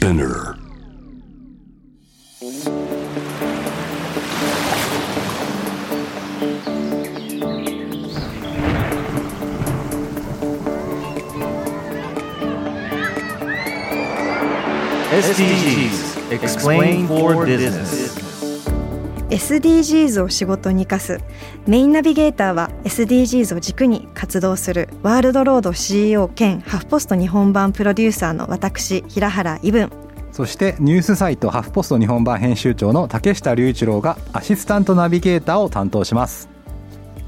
Spinner. SDGs Explain for Business SDGs を仕事に生かす。メインナビゲーターは SDGs を軸に活動する。ワールドロード CEO 兼ハフポスト日本版プロデューサーの私平原伊文そしてニュースサイトハフポスト日本版編集長の竹下隆一郎がアシスタントナビゲーターを担当します。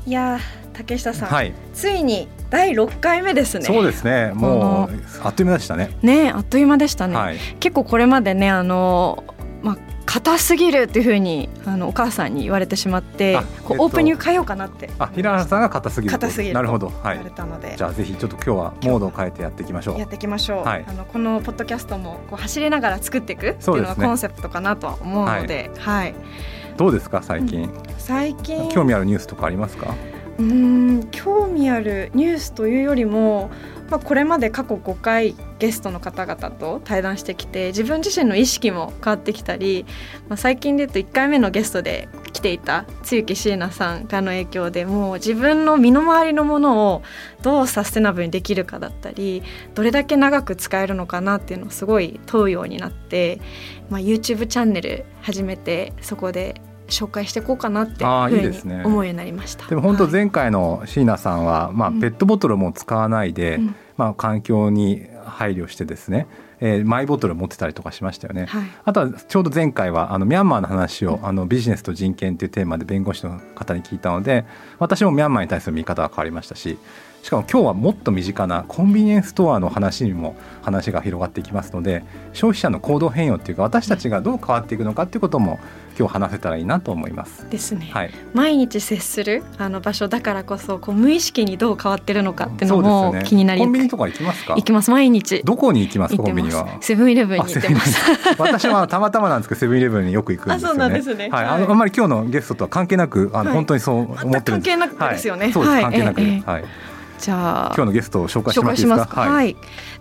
いやー竹下さん、はい。ついに第6回目ですね。そうですね。もうあっという間でしたね。ねあっという間でしたね、はい。結構これまでねあのまあ硬すぎるっていうふうにあのお母さんに言われてしまってあえっとオープニング変えようかなって。あ平原さんが硬すぎると。硬すぎると。なるほど。は言われいたので、じゃあぜひちょっと今日はモードを変えてやっていきましょう。やっていきましょう、はい。あのこのポッドキャストもこう走りながら作っていくっていうのがコンセプトかなとは思うので、はい。どうですか最近、最近？興味あるニュースとかありますか？うーん興味あるニュースというよりも、まあ、これまで過去5回ゲストの方々と対談してきて自分自身の意識も変わってきたり、まあ、最近で言うと1回目のゲストで来ていた露木椎名さんからの影響でもう自分の身の回りのものをどうサステナブルにできるかだったりどれだけ長く使えるのかなっていうのをすごい問うようになって、まあ、YouTube チャンネル始めてそこで紹介していこうかなっていうふうに思うようになりました。でも本当はい。前回の椎名さんは、まあ、うん。ペットボトルも使わないで、うん。まあ、環境に配慮してですね、えーマイボトルを持ってたりとかしましたよね。はいあとはちょうど前回はあのミャンマーの話を、あのビジネスと人権というテーマで弁護士の方に聞いたので私もミャンマーに対する見方が変わりましたししかも今日はもっと身近なコンビニエンスストアの話にも話が広がっていきますので消費者の行動変容っていうか私たちがどう変わっていくのかっていうことも今日話せたらいいなと思います。ですね、はい、毎日接するあの場所だからこそこう無意識にどう変わってるのかっていうのも気になりコンビニとか行きますか？行きます。毎日。どこに行きます？コンビニは。セブンイレブンに行ってます。私はたまたまなんですけどセブンイレブンによく行くんですよね。あそうなんですね。はい、はい。あのあんまり今日のゲストとは関係なく、あの、はい。本当にそう思ってるんです。関係なくですよね。はい、そうです、はい。関係なく、えええ。はい。じゃあ今日のゲストを紹介します。す。かはい、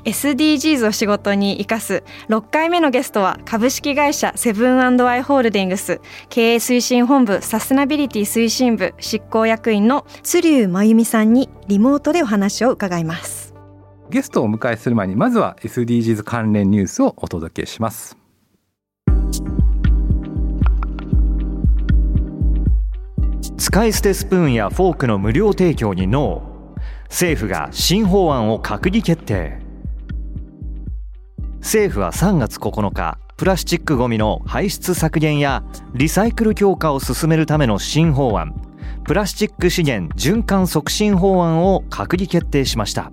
SDGs を仕事に生かす。6回目のゲストは株式会社セブンアイ・ホールディングス。経営推進本部サステナビリティ推進部執行役員の鶴生真由美さんにリモートでお話を伺います。ゲストをお迎えする前に、まずは SDGs 関連ニュースをお届けします。使い捨てスプーンやフォークの無料提供にノー政府が新法案を閣議決定。政府は3月9日プラスチックごみの排出削減やリサイクル強化を進めるための新法案プラスチック資源循環促進法案を閣議決定しました。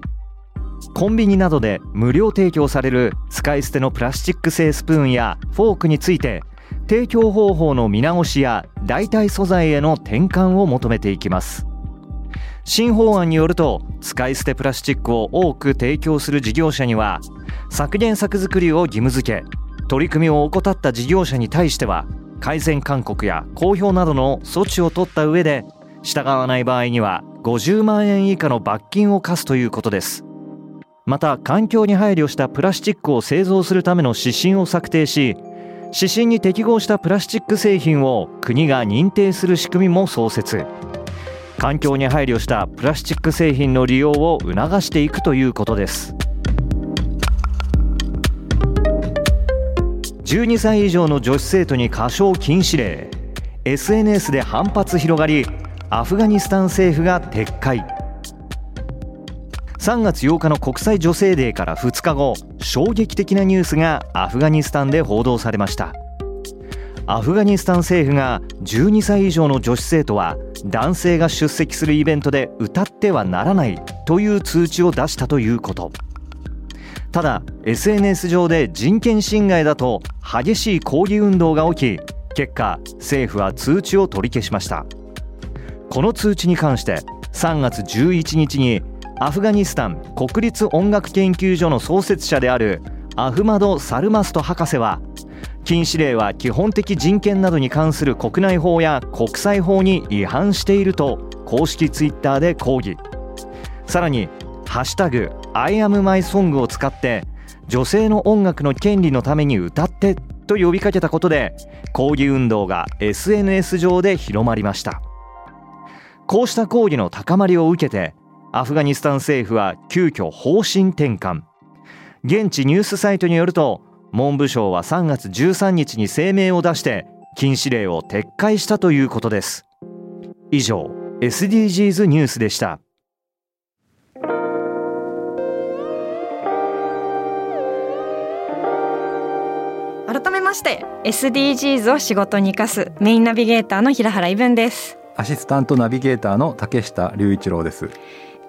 コンビニなどで無料提供される使い捨てのプラスチック製スプーンやフォークについて提供方法の見直しや代替素材への転換を求めていきます。新法案によると使い捨てプラスチックを多く提供する事業者には削減策作りを義務付け取り組みを怠った事業者に対しては改善勧告や公表などの措置を取った上で従わない場合には50万円以下の罰金を課すということです。また環境に配慮したプラスチックを製造するための指針を策定し指針に適合したプラスチック製品を国が認定する仕組みも創設。環境に配慮したプラスチック製品の利用を促していくということです。12歳以上の女子生徒に歌唱禁止令。SNS で反発広がりアフガニスタン政府が撤回。3月8日の国際女性デーから2日後衝撃的なニュースがアフガニスタンで報道されました。アフガニスタン政府が12歳以上の女子生徒は男性が出席するイベントで歌ってはならないという通知を出したということ。ただ SNS 上で人権侵害だと激しい抗議運動が起き結果政府は通知を取り消しました。この通知に関して3月11日にアフガニスタン国立音楽研究所の創設者であるアフマド・サルマスト博士は禁止令は基本的人権などに関する国内法や国際法に違反していると公式ツイッターで抗議さらに「ハッシュタグ #IamMySong」を使って女性の音楽の権利のために歌ってと呼びかけたことで抗議運動が SNS 上で広まりました。こうした抗議の高まりを受けてアフガニスタン政府は急遽方針転換。現地ニュースサイトによると文部省は3月13日に声明を出して禁止令を撤回したということです。以上 SDGs ニュースでした。改めまして SDGs を仕事に生かすメインナビゲーターの平原伊文です。アシスタントナビゲーターの竹下隆一郎です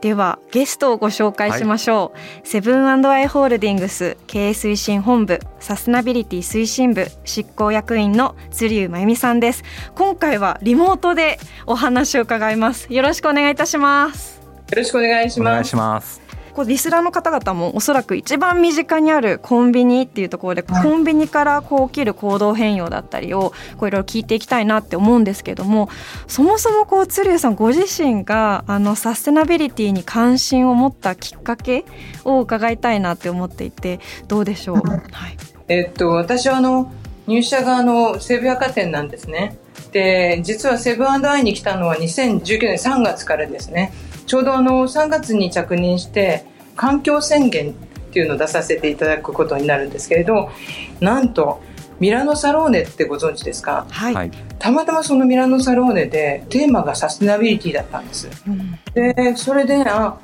ではゲストをご紹介しましょう、はい、セブンアイ・ホールディングス経営推進本部サステナビリティ推進部執行役員の鶴生真由美さんです。今回はリモートでお話を伺います。よろしくお願いいたします。よろしくお願いします。お願いしますこうリスナーの方々もおそらく一番身近にあるコンビニっていうところで、コンビニからこう起きる行動変容だったりをこういろいろ聞いていきたいなって思うんですけどもそもそもこう鶴生さんご自身があのサステナビリティに関心を持ったきっかけを伺いたいなって思っていてどうでしょう、はい、えっと私はあの入社があの西武百貨店なんですね。で実はセブンアイに来たのは2019年3月からですね。ちょうどあの3月に着任して環境宣言っていうのを出させていただくことになるんですけれどなんとミラノサローネってご存知ですか、はい、たまたまそのミラノサローネでテーマがサステナビリティだったんです、うん、でそれであ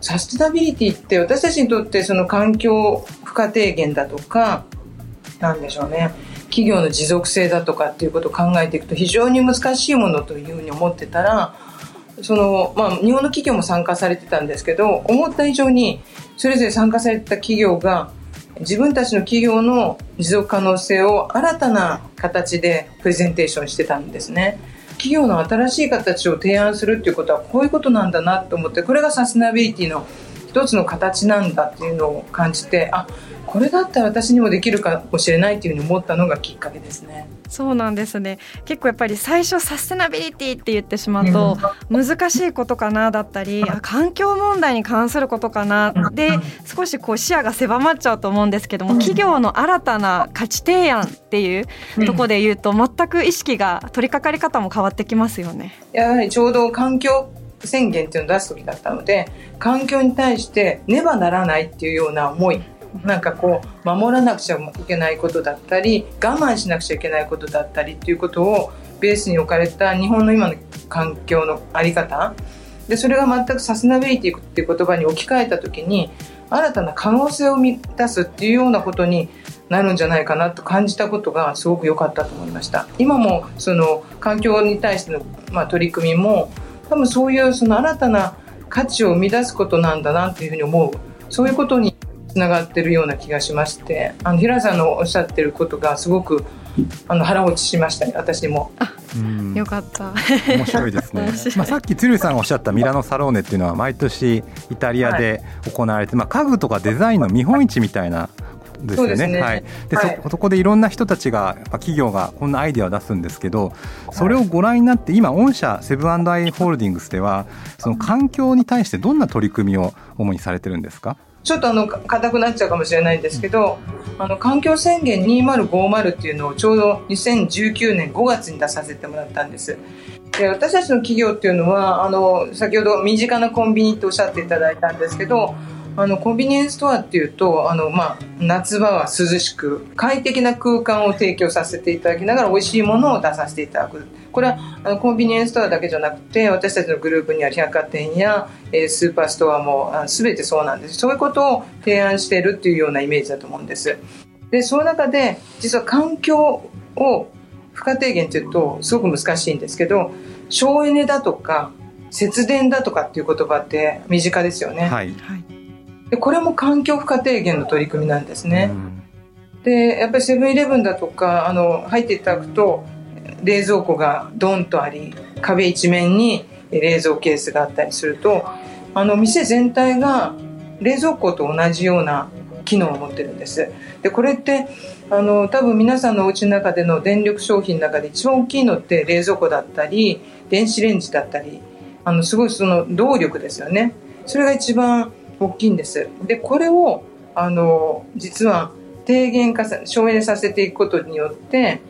サステナビリティって私たちにとってその環境負荷低減だとかなんでしょうね。企業の持続性だとかっていうことを考えていくと非常に難しいものというふうに思ってたらその、まあ、日本の企業も参加されてたんですけど思った以上にそれぞれ参加された企業が自分たちの企業の持続可能性を新たな形でプレゼンテーションしてたんですね。企業の新しい形を提案するっていうことはこういうことなんだなと思ってこれがサステナビリティの一つの形なんだっていうのを感じてあこれだったら私にもできるかもしれないっていうふうに思ったのがきっかけですね。そうなんですね。結構やっぱり最初サステナビリティって言ってしまうと難しいことかなだったり環境問題に関することかな。で少しこう視野が狭まっちゃうと思うんですけども企業の新たな価値提案っていうとこで言うと全く意識が取り掛かり方も変わってきますよね。やはりちょうど環境宣言っていうのを出す時だったので環境に対してねばならないっていうような思いなんかこう守らなくちゃいけないことだったり我慢しなくちゃいけないことだったりっていうことをベースに置かれた日本の今の環境の在り方。でそれが全くサステナビリティっていう言葉に置き換えた時に新たな可能性を満たすっていうようなことになるんじゃないかなと感じたことがすごく良かったと思いました。今もその環境に対しての、まあ、取り組みも多分そういうその新たな価値を生み出すことなんだなというふうに思う。そういうことにつながってるような気がしましてあの平さんのおっしゃってることがすごくあの腹落ちしましたね私も。よかった。面白いですね。まあ、さっき鶴さんがおっしゃったミラノサローネっていうのは毎年イタリアで行われて、はい、まあ、家具とかデザインの見本市みたいなですよね。ね。はい。で、はい、そ、そこでいろんな人たちが、企業がこんなアイデアを出すんですけど、それをご覧になって、今、御社セブンアイ・ホールディングスでは、その環境に対してどんな取り組みを主にされてるんですか？ちょっとあの硬くなっちゃうかもしれないんですけど、あの環境宣言2050っていうのをちょうど2019年5月に出させてもらったんです。で私たちの企業っていうのはあの先ほど身近なコンビニっておっしゃっていただいたんですけどあのコンビニエンスストアっていうとあの、まあ、夏場は涼しく快適な空間を提供させていただきながら美味しいものを出させていただくこれはあのコンビニエンスストアだけじゃなくて私たちのグループにある百貨店や、えー、スーパーストアもあ全てそうなんです。そういうことを提案しているっていうようなイメージだと思うんです。でその中で実は環境を負荷低減っていうとすごく難しいんですけど省エネだとか節電だとかっていう言葉って身近ですよね。はい、でこれも環境負荷低減の取り組みなんですね。でやっぱりセブンイレブンだとかあの入っていただくと冷蔵庫がドンとあり壁一面に冷蔵ケースがあったりするとあの店全体が冷蔵庫と同じような機能を持ってるんです。でこれってあの多分皆さんのお家の中での電力商品の中で一番大きいのって冷蔵庫だったり電子レンジだったりあのすごいその動力ですよね。それが一番大きいんです。でこれをあの実は低減化省エネさせていくことによって、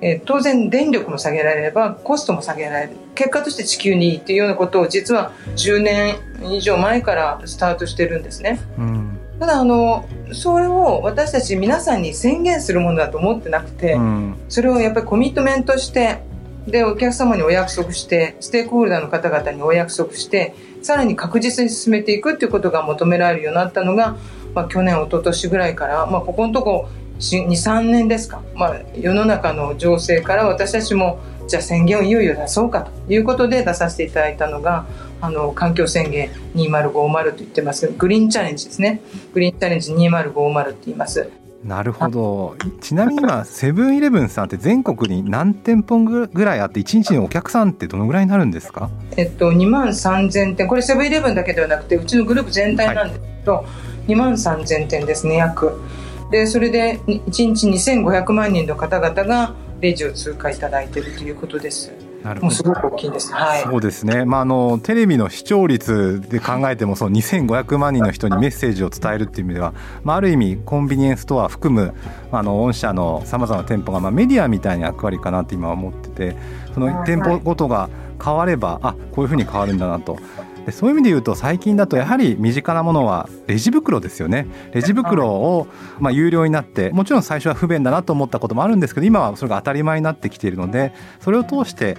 えー当然電力も下げられればコストも下げられる。結果として地球にいいっていうようなことを実は10年以上前からスタートしてるんですね。うん。ただあのそれを私たち皆さんに宣言するものだと思ってなくて、うん。それをやっぱりコミットメントしてでお客様にお約束してステークホルダーの方々にお約束してさらに確実に進めていくっていうことが求められるようになったのが、まあ、去年一昨年ぐらいから、まあ、ここのとこ23年ですか、まあ、世の中の情勢から私たちもじゃあ宣言をいよいよ出そうかということで出させていただいたのがあの環境宣言2050と言ってますグリーンチャレンジですね。グリーンチャレンジ2050って言います。なるほど。ちなみに今セブンイレブンさんって全国に何店舗ぐらいあって1日のお客さんってどのぐらいになるんですか？えっと、2万3000店。これセブンイレブンだけではなくてうちのグループ全体なんですけど、2万3000店ですね約でそれで1日2500万人の方々がレジを通過いただいているということです。なるもうすごく大きいんです。はい。そうですね、まあ、あのテレビの視聴率で考えてもその2500万人の人にメッセージを伝えるっていう意味では、まあ、ある意味コンビニエンスストア含むあの御社のさまざまな店舗が、まあ、メディアみたいな役割かなって今思っててその店舗ごとが変わればあこういうふうに変わるんだなと。でそういう意味で言うと最近だとやはり身近なものはレジ袋ですよね。レジ袋をまあ有料になってもちろん最初は不便だなと思ったこともあるんですけど今はそれが当たり前になってきているのでそれを通して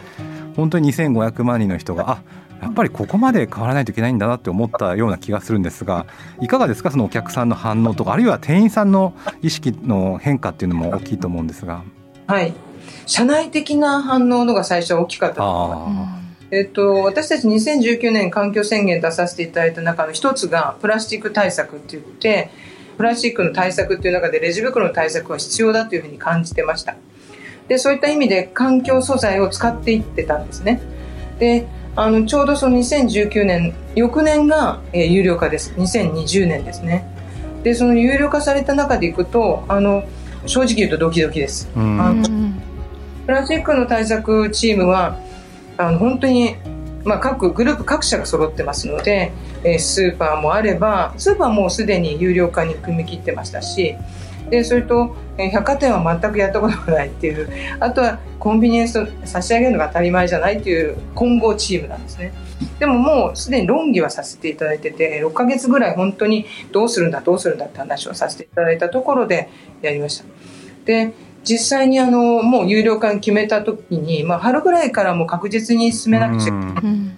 本当に2500万人の人があやっぱりここまで変わらないといけないんだなって思ったような気がするんですがいかがですか？そのお客さんの反応とかあるいは店員さんの意識の変化っていうのも大きいと思うんですが。はい。社内的な反応のが最初は大きかったと思います。あえっと、私たち2019年環境宣言出させていただいた中の一つがプラスチック対策って言ってプラスチックの対策っていう中でレジ袋の対策は必要だというふうに感じてました。でそういった意味で環境素材を使っていってたんですね。であのちょうどその2019年翌年が、えー有料化です。2020年ですね。でその有料化された中でいくとあの正直言うとドキドキです。プラスチックの対策チームはあの本当に、まあ、各グループ各社が揃ってますので、えースーパーもあればスーパーもすでに有料化に踏み切ってましたしでそれと、えー百貨店は全くやったことがないっていうあとはコンビニエンス差し上げるのが当たり前じゃないっていう混合チームなんですね。でももうすでに論議はさせていただいてて6ヶ月ぐらい本当にどうするんだどうするんだって話をさせていただいたところでやりました。で実際にあのもう有料化に決めた時に、まあ、春ぐらいからもう確実に進めなくちゃいけないうん。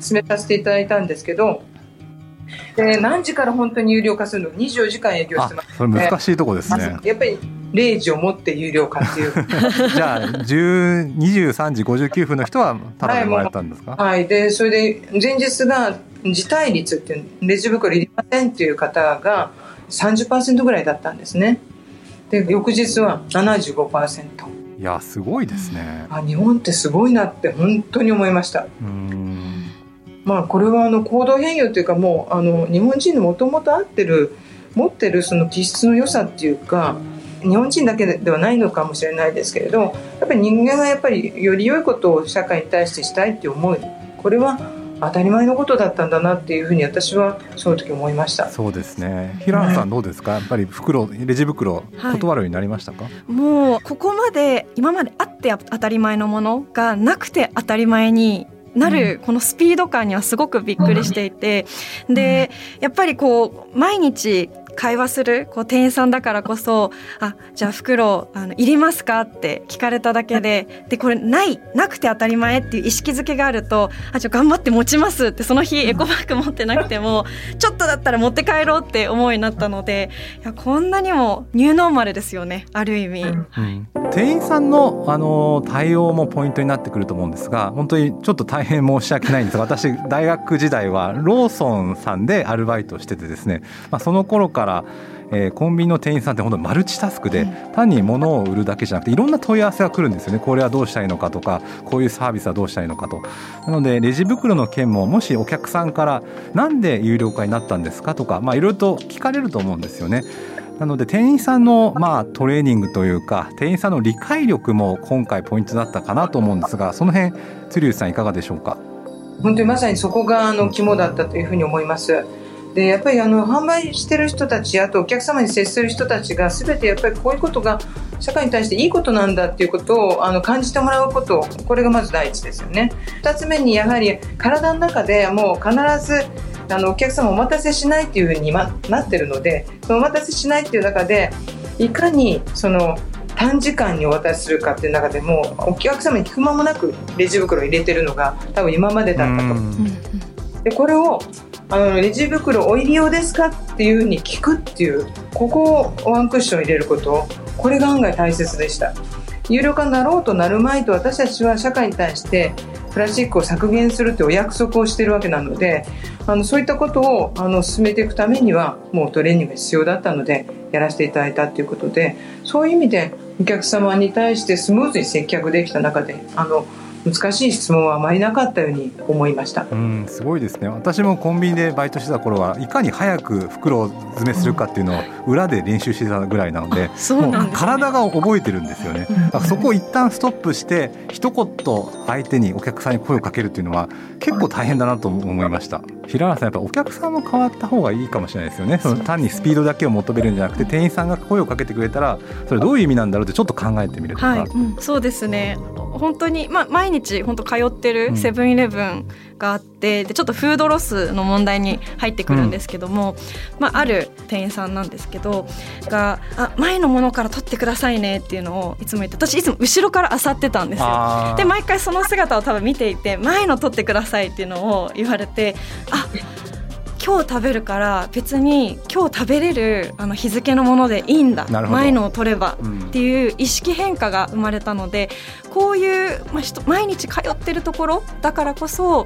進めさせていただいたんですけどで何時から本当に有料化するの？24時間営業しあてます。それ難しいとこですね。やっぱり0時をもって有料化っていう。じゃあ10 23時59分の人はただでもらえたんですか、はい。でそれで前日が辞退率っていうレジ袋いりませんっていう方が30%ぐらいだったんですねで翌日は75%いやすごいですね。あ日本ってすごいなって本当に思いました。うん。まあこれはあの行動変容というかもうあの日本人のもともと合ってる持ってるその気質の良さっていうか日本人だけではないのかもしれないですけれどやっぱり人間がやっぱりより良いことを社会に対してしたいっていう思いこれは当たり前のことだったんだなっていうふうに私はその時思いました。そうですね。平野さんどうですか？やっぱり袋レジ袋はい断るようになりましたか？もうここまで今まであって当たり前のものがなくて当たり前になるこのスピード感にはすごくびっくりしていてでやっぱりこう毎日会話するこう店員さんだからこそ「あじゃあ袋あのいりますか?」って聞かれただけででこれないなくて当たり前っていう意識づけがあると「あじゃあ頑張って持ちます」ってその日エコバッグ持ってなくてもちょっとだったら持って帰ろうって思いになったのでいやこんなにもニューノーマルですよねある意味。うん店員さんのあの対応もポイントになってくると思うんですが本当にちょっと大変申し訳ないんですが私大学時代はローソンさんでアルバイトしててですね、まあ、その頃から、えーコンビニの店員さんって本当にマルチタスクで単に物を売るだけじゃなくていろんな問い合わせが来るんですよねこれはどうしたらいいのかとかこういうサービスはどうしたらいいのかとなのでレジ袋の件ももしお客さんからなんで有料化になったんですかとかまあいろいろと聞かれると思うんですよね。なので店員さんのまあトレーニングというか店員さんの理解力も今回ポイントだったかなと思うんですがその辺鶴内さんいかがでしょうか？本当にまさにそこがあの肝だったというふうに思います。でやっぱりあの販売してる人たちあとお客様に接する人たちが全てやっぱりこういうことが社会に対していいことなんだっていうことをあの感じてもらうことこれがまず第一ですよね。2つ目にやはり体の中でもう必ずあのお客様お待たせしないっていうふうに、ま、なってるのでそのお待たせしないっていう中でいかにその短時間にお渡しするかっていう中でもお客様に聞く間もなくレジ袋を入れてるのが多分今までだったと。でこれをあのレジ袋お入り用ですかっていうふうに聞くっていうここをワンクッション入れること。これが案外大切でした。有料化になろうとなる前と私たちは社会に対してプラスチックを削減するってお約束をしてるわけなのであのそういったことをあの進めていくためにはもうトレーニングが必要だったのでやらせていただいたということでそういう意味でお客様に対してスムーズに接客できた中であの難しい質問はあまりなかったように思いました。うんすごいですね。私もコンビニでバイトしてた頃はいかに早く袋を詰めするかっていうのを裏で練習してたぐらいなので、うん、もう体が覚えてるんですよね、だからそこを一旦ストップして一言相手にお客さんに声をかけるっていうのは結構大変だなと思いました平原さんやっぱお客さんも変わった方がいいかもしれないですよね。その単にスピードだけを求めるんじゃなくて店員さんが声をかけてくれたらそれどういう意味なんだろうってちょっと考えてみるとか、はい。うん、そうですね。本当に、まあ、毎日本当通ってるセブンイレブンがあって、うん、でちょっとフードロスの問題に入ってくるんですけども、うん、まあ、ある店員さんなんですけどがあ前のものから取ってくださいねっていうのをいつも言って私いつも後ろから漁ってたんですよ。で毎回その姿を多分見ていて前の取ってくださいっていうのを言われてあ今日食べるから別に今日食べれるあの日付のものでいいんだ。前のを取れば。っていう意識変化が生まれたので、こういう、まあ、毎日通ってるところだからこそ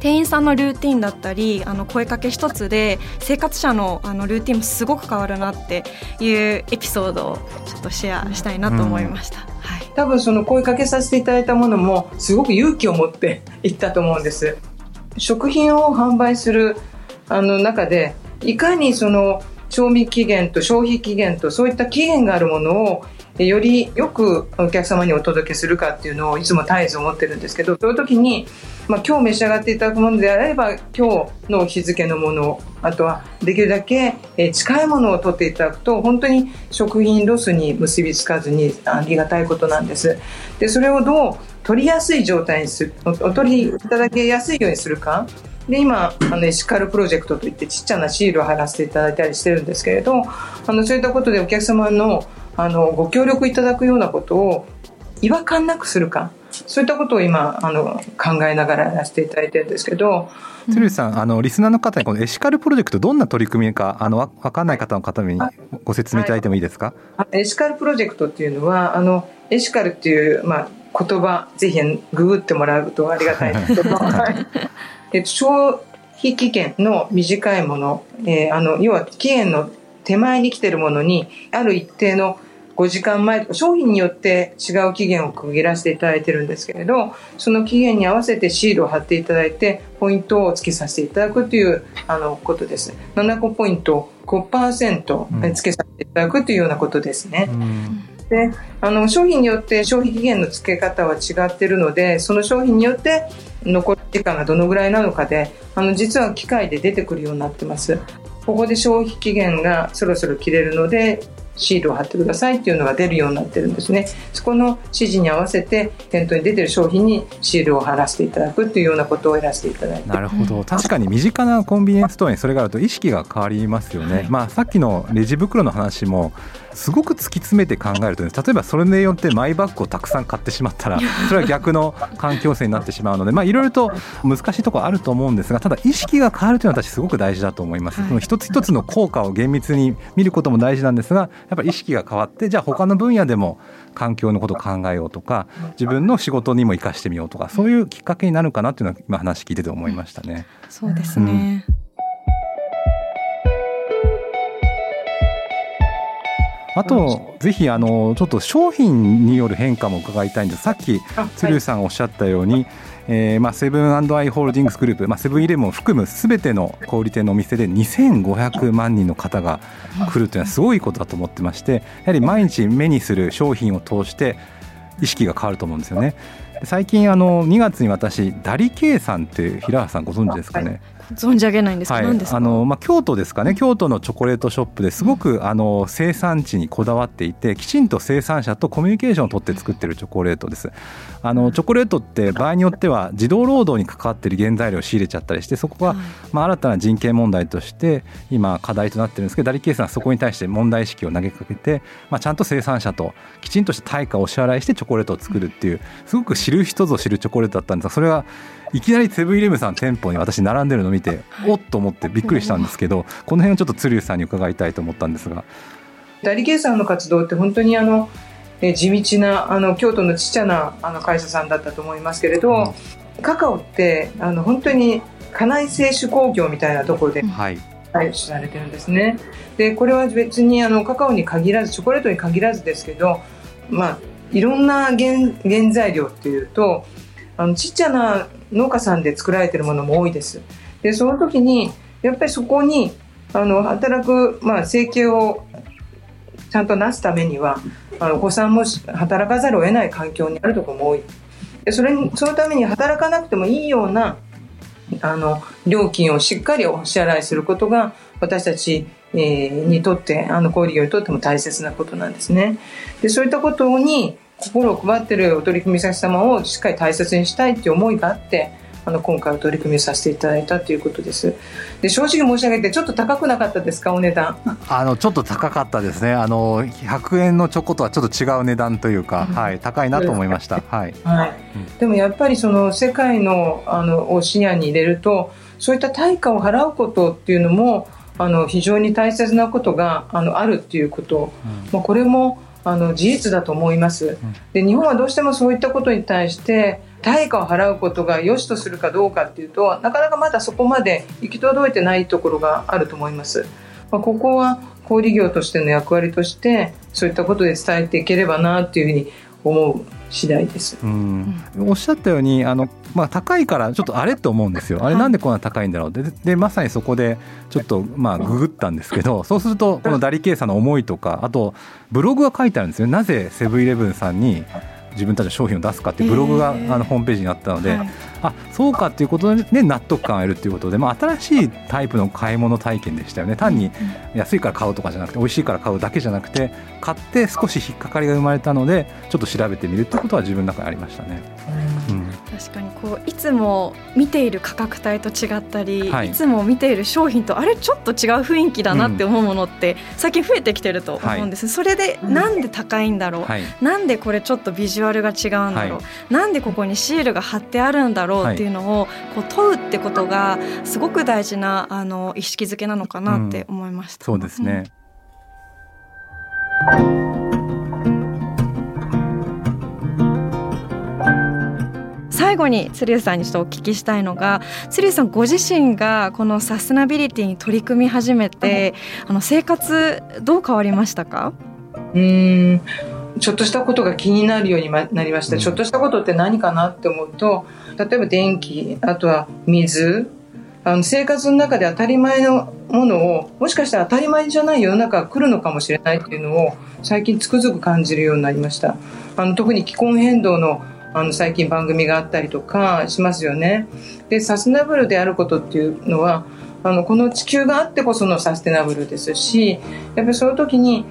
店員さんのルーティンだったりあの声かけ一つで生活者のあのルーティンもすごく変わるなっていうエピソードをちょっとシェアしたいなと思いました。うん。はい、多分その声かけさせていただいたものもすごく勇気を持っていったと思うんです食品を販売するあの中でいかにその賞味期限と消費期限とそういった期限があるものをよりよくお客様にお届けするかっていうのをいつも絶えず思ってるんですけどそういう時に、まあ、今日召し上がっていただくものであれば今日の日付のものあとはできるだけ近いものを取っていただくと本当に食品ロスに結びつかずにありがたいことなんです。でそれをどう取りやすい状態にするお取りいただけやすいようにするかで今あのエシカルプロジェクトといってちっちゃなシールを貼らせていただいたりしてるんですけれどあのそういったことでお客様のあのご協力いただくようなことを違和感なくするかそういったことを今あの考えながらやらせていただいてるんですけど鶴さんあのリスナーの方にこのエシカルプロジェクトどんな取り組みかあの分かんない方の方にご説明いただいてもいいですか、はい、エシカルプロジェクトっていうのはあのエシカルっていう、まあ、言葉ぜひググってもらうとありがたいんですけど、はい、えっと、消費期限の短いもの、えー、あの要は期限の手前に来てるものにある一定の5時間前とか商品によって違う期限を区切らせていただいてるんですけれどその期限に合わせてシールを貼っていただいてポイントを付けさせていただくというあのことです7個ポイント5%付けさせていただくというようなことですね。うんであの商品によって消費期限の付け方は違っているのでその商品によって残り時間がどのぐらいなのかであの実は機械で出てくるようになってます。ここで消費期限がそろそろ切れるのでシールを貼ってくださいっていうのが出るようになってるんですね。そこの指示に合わせて店頭に出てる商品にシールを貼らせていただくっていうようなことをやらせていただいて。なるほど。確かに身近なコンビニエンスストアにそれがあると意識が変わりますよね、はい、まあさっきのレジ袋の話もすごく突き詰めて考えると、ね、例えばそれによってマイバッグをたくさん買ってしまったら それは逆の環境性になってしまうのでいろいろと難しいところあると思うんですがただ意識が変わるというのは私すごく大事だと思います、はい、一つ一つの効果を厳密に見ることも大事なんですがやっぱり意識が変わってじゃあ他の分野でも環境のことを考えようとか自分の仕事にも生かしてみようとかそういうきっかけになるかなというのは今話聞いてて思いましたね。そうですね、うんあと、ぜひあのちょっと商品による変化も伺いたいんです。さっき鶴さんおっしゃったように、はい、えー、まあ、セブンアイ・ホールディングスグループ、まあ、セブンイレブンを含むすべての小売店のお店で2500万人の方が来るというのはすごいことだと思ってましてやはり毎日目にする商品を通して意識が変わると思うんですよね。最近あの2月に私ダリケイさんって平原さんご存知ですかね、存じ上げないんですか、はい、あのまあ、京都ですかね。京都のチョコレートショップですごくあの生産地にこだわっていてきちんと生産者とコミュニケーションを取って作ってるチョコレートです。あのチョコレートって場合によっては児童労働に関わってる原材料を仕入れちゃったりしてそこはまあ新たな人権問題として今課題となってるんですけどダリケイさんはそこに対して問題意識を投げかけて、まあ、ちゃんと生産者ときちんとした対価をお支払いしてチョコレートを作るっていうすごく知る人ぞ知るチョコレートだったんですがそれがいきなりセブンイレブンさん店舗に私並んでるのを見ておっと思ってびっくりしたんですけどこの辺をちょっと鶴さんに伺いたいと思ったんですが。ダリケイさんの活動って本当にあのえ地道なあの京都のちっちゃなあの会社さんだったと思いますけれど、うん、カカオってあの本当に家内製手工業みたいなところで採取されてるんですね。でこれは別にあのカカオに限らずチョコレートに限らずですけど、まあ、いろんな原原材料っていうとあのちっちゃな農家さんで作られてるものも多いです。でその時にやっぱりそこにあの働く、まあ、生計をちゃんとなすためにはあのお子さんも働かざるを得ない環境にあるとこも多いでそれにそのために働かなくてもいいようなあの料金をしっかりお支払いすることが私たち、えー、にとってあの小売業にとっても大切なことなんですね。でそういったことに心を配ってるお取り組み先様をしっかり大切にしたいっていう思いがあってあの今回お取り組みさせていただいたということです。で正直申し上げてちょっと高くなかったですかお値段。あのちょっと高かったですね。あの100円のチョコとはちょっと違う値段というか、うん、はい、高いなと思いました、はい、はい。でもやっぱりその世界のあのを視野に入れるとそういった対価を払うことっていうのもあの非常に大切なことがあのあるっていうこと、うん、まあ、これもあの事実だと思います。で日本はどうしてもそういったことに対して対価を払うことが良しとするかどうかっていうとなかなかまだそこまで行き届いてないところがあると思います。まあ、ここは小売業としての役割としてそういったことで伝えていければなっていうふうに思う次第です。うん、おっしゃったようにあの、まあ、高いからちょっとあれと思うんですよ。あれなんでこんな高いんだろう。ででまさにそこでちょっとまあググったんですけど そうするとこのダリケイさんの思いとかあとブログが書いてあるんですよ。なぜセブンイレブンさんに自分たちの商品を出すかっていうブログがあのホームページにあったので、はい、あそうかっていうことで納得感を得るっていうことで、まあ、新しいタイプの買い物体験でしたよね。単に安いから買うとかじゃなくて美味しいから買うだけじゃなくて買って少し引っかかりが生まれたのでちょっと調べてみるっていうことは自分の中にありましたね。うん確かにこういつも見ている価格帯と違ったり、はい、いつも見ている商品とあれちょっと違う雰囲気だなって思うものって最近増えてきてると思うんです、はい、それでなんで高いんだろう、はい、なんでこれちょっとビジュアルが違うんだろう、はい、なんでここにシールが貼ってあるんだろうっていうのをこう問うってことがすごく大事なあの意識づけなのかなって思いました。うん、そうですね、うん最後に鶴さんにちょっとお聞きしたいのが鶴さんご自身がこのサステナビリティに取り組み始めて、あの生活どう変わりましたか？うんちょっとしたことが気になるようになりました、ちょっとしたことって何かなって思うと例えば電気あとは水あの生活の中で当たり前のものをもしかしたら当たり前じゃない世の中が来るのかもしれないっていうのを最近つくづく感じるようになりました。あの特に気候変動のあの最近番組があったりとかしますよね。でサステナブルであることっていうのはあのこの地球があってこそのサステナブルですしやっぱりその時に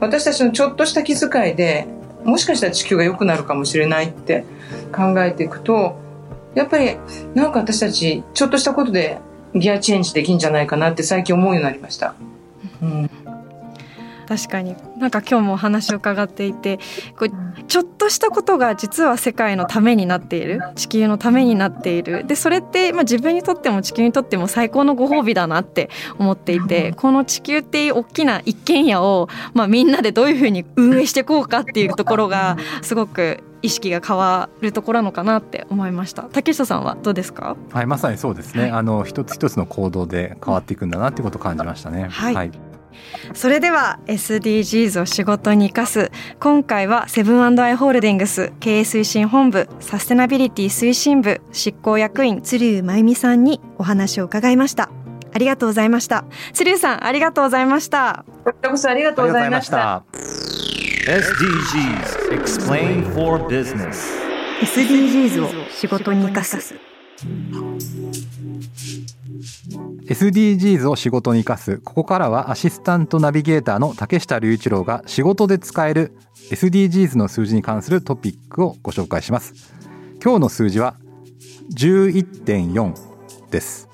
私たちのちょっとした気遣いでもしかしたら地球が良くなるかもしれないって考えていくとやっぱりなんか私たちちょっとしたことでギアチェンジできんじゃないかなって最近思うようになりました。うん確かに。なんか今日もお話を伺っていてこうちょっとしたことが実は世界のためになっている。地球のためになっている。でそれって、まあ、自分にとっても地球にとっても最高のご褒美だなって思っていてこの地球っていう大きな一軒家を、まあ、みんなでどういうふうに運営していこうかっていうところがすごく意識が変わるところなのかなって思いました。竹下さんはどうですか？はいまさにそうですね、はい、あの一つ一つの行動で変わっていくんだなってことを感じましたね。はい、はいそれでは SDGs を仕事に生かす今回はセブンアイ・ホールディングス経営推進本部サステナビリティ推進部執行役員鶴真由美さんにお話を伺いました。ありがとうございました。鶴さんありがとうございました。こちらこそありがとうございました。SDGs Explain for Business SDGs を仕事に生かす SDGs を仕事に生かす。ここからはアシスタントナビゲーターの竹下隆一郎が仕事で使える SDGs の数字に関するトピックをご紹介します。今日の数字は11.4です。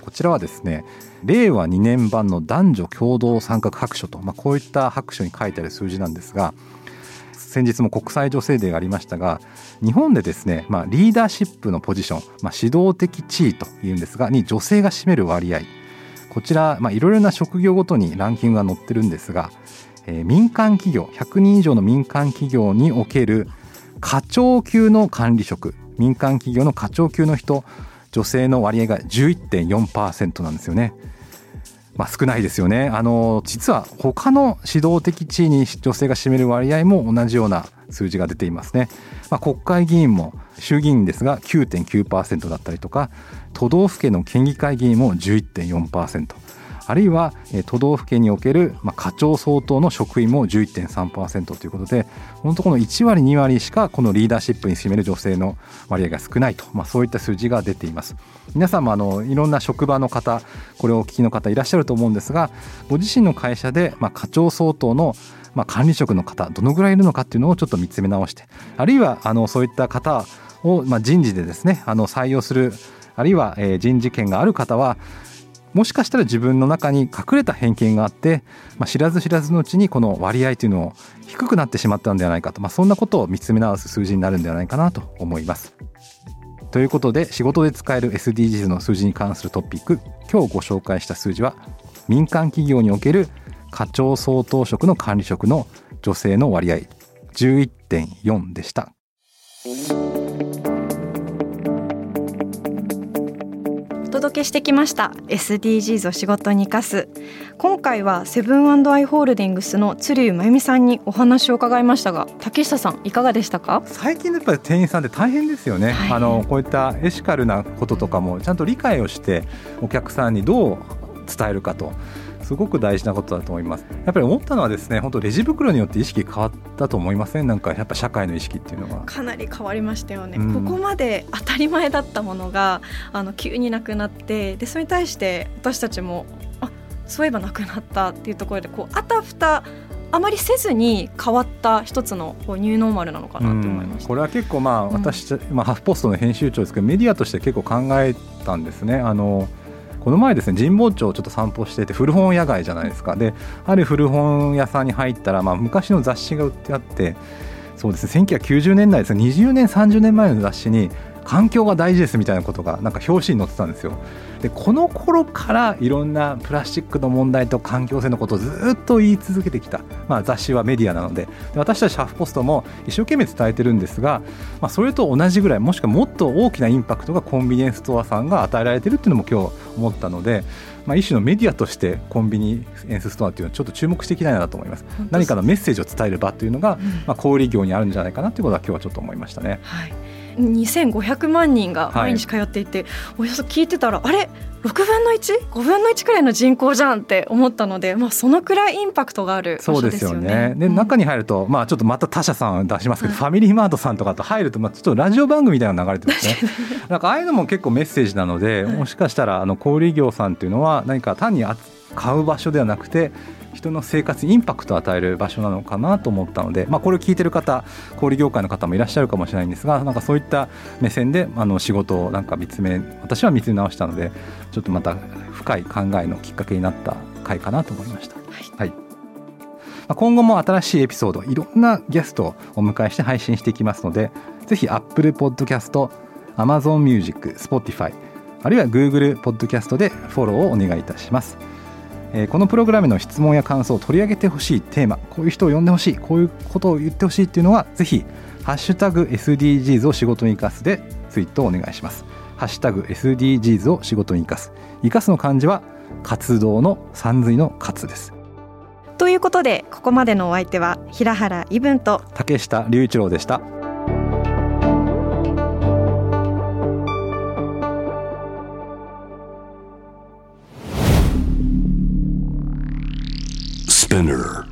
こちらはですね令和2年版の男女共同参画白書と、まあ、こういった白書に書いてある数字なんですが先日も国際女性デーがありましたが日本でですね、まあ、リーダーシップのポジション、まあ、指導的地位というんですがに女性が占める割合こちら、いろいろな職業ごとにランキングが載ってるんですが、えー、民間企業100人以上の民間企業における課長級の管理職民間企業の課長級の人女性の割合が11.4%なんですよね。まあ、少ないですよね。あの実は他の指導的地位に女性が占める割合も同じような数字が出ていますね、まあ、国会議員も衆議院ですが9.9%だったりとか都道府県の県議会議員も11.4%あるいは都道府県における課長相当の職員も11.3%ということで本当この1割2割しかこのリーダーシップに占める女性の割合が少ないと、まあ、そういった数字が出ています。皆さんもあのいろんな職場の方これをお聞きの方いらっしゃると思うんですがご自身の会社でまあ課長相当のまあ管理職の方どのぐらいいるのかっていうのをちょっと見つめ直してあるいはあのそういった方をまあ人事でですねあの採用するあるいは人事権がある方はもしかしたら自分の中に隠れた偏見があって、まあ、知らず知らずのうちにこの割合というのを低くなってしまったんではないかと、まあ、そんなことを見つめ直す数字になるんではないかなと思います。ということで仕事で使える SDGs の数字に関するトピック今日ご紹介した数字は民間企業における課長相当職の管理職の女性の割合11.4でした。届けしてきました。SDGs を仕事に生かす。今回はセブンアイ・ホールディングスの鶴井真由美さんにお話を伺いましたが竹下さんいかがでしたか？最近やっぱり店員さんって大変ですよね、あのこういったエシカルなこととかもちゃんと理解をしてお客さんにどう伝えるかとすごく大事なことだと思います。やっぱり思ったのはですね本当レジ袋によって意識変わったと思いません？なんかやっぱ社会の意識っていうのは。かなり変わりましたよね、うん、ここまで当たり前だったものがあの急になくなってでそれに対して私たちもあそういえばなくなったっていうところでこうあたふたあまりせずに変わった一つのこうニューノーマルなのかなと思いました、これは結構まあ私、うん、まあ、ハフポストの編集長ですけどメディアとして結構考えたんですね。あのこの前ですね神保町をちょっと散歩してて古本屋街じゃないですかである古本屋さんに入ったら、まあ、昔の雑誌が売ってあってそうですね1990年代ですね20年30年前の雑誌に環境が大事ですみたいなことがなんか表紙に載ってたんですよ。でこの頃からいろんなプラスチックの問題と環境性のことをずっと言い続けてきた、まあ、雑誌はメディアなので。で私たちハーフポストも一生懸命伝えてるんですが、まあ、それと同じぐらいもしくはもっと大きなインパクトがコンビニエンスストアさんが与えられてるっていうのも今日思ったので。まあ、一種のメディアとしてコンビニエンスストアというのはちょっと注目していきたいなと思います。何かのメッセージを伝える場というのが、まあ、小売業にあるんじゃないかなということは今日はちょっと思いましたね。はい2500万人が毎日通っていて、はい、およそ聞いてたらあれ？6分の 1?5 分の1くらいの人口じゃんって思ったので、まあ、そのくらいインパクトがあるそうですよね。で、うん、中に入ると、まあ、ちょっとまた他社さん出しますけど、ファミリーマートさんとかと入ると、まあ、ちょっとラジオ番組みたいなの流れてますね。なんかああいうのも結構メッセージなので、もしかしたらあの小売業さんっていうのは何か単に買う場所ではなくて人の生活にインパクトを与える場所なのかなと思ったので、まあ、これを聞いてる方小売業界の方もいらっしゃるかもしれないんですがなんかそういった目線であの仕事をなんか見つめ私は見つめ直したのでちょっとまた深い考えのきっかけになった回かなと思いました。はい、はい今後も新しいエピソードいろんなゲストをお迎えして配信していきますのでぜひ Apple Podcast、Amazon Music、Spotify あるいは Google Podcast でフォローをお願いいたします。えー、このプログラムの質問や感想を取り上げてほしいテーマこういう人を呼んでほしいこういうことを言ってほしいっていうのはぜひハッシュタグ SDGs を仕事に生かすでツイートをお願いします。ハッシュタグ SDGs を仕事に生かす。生かすの漢字は活動の三髄の活です。ということでここまでのお相手は平原伊文と竹下隆一郎でした Spinner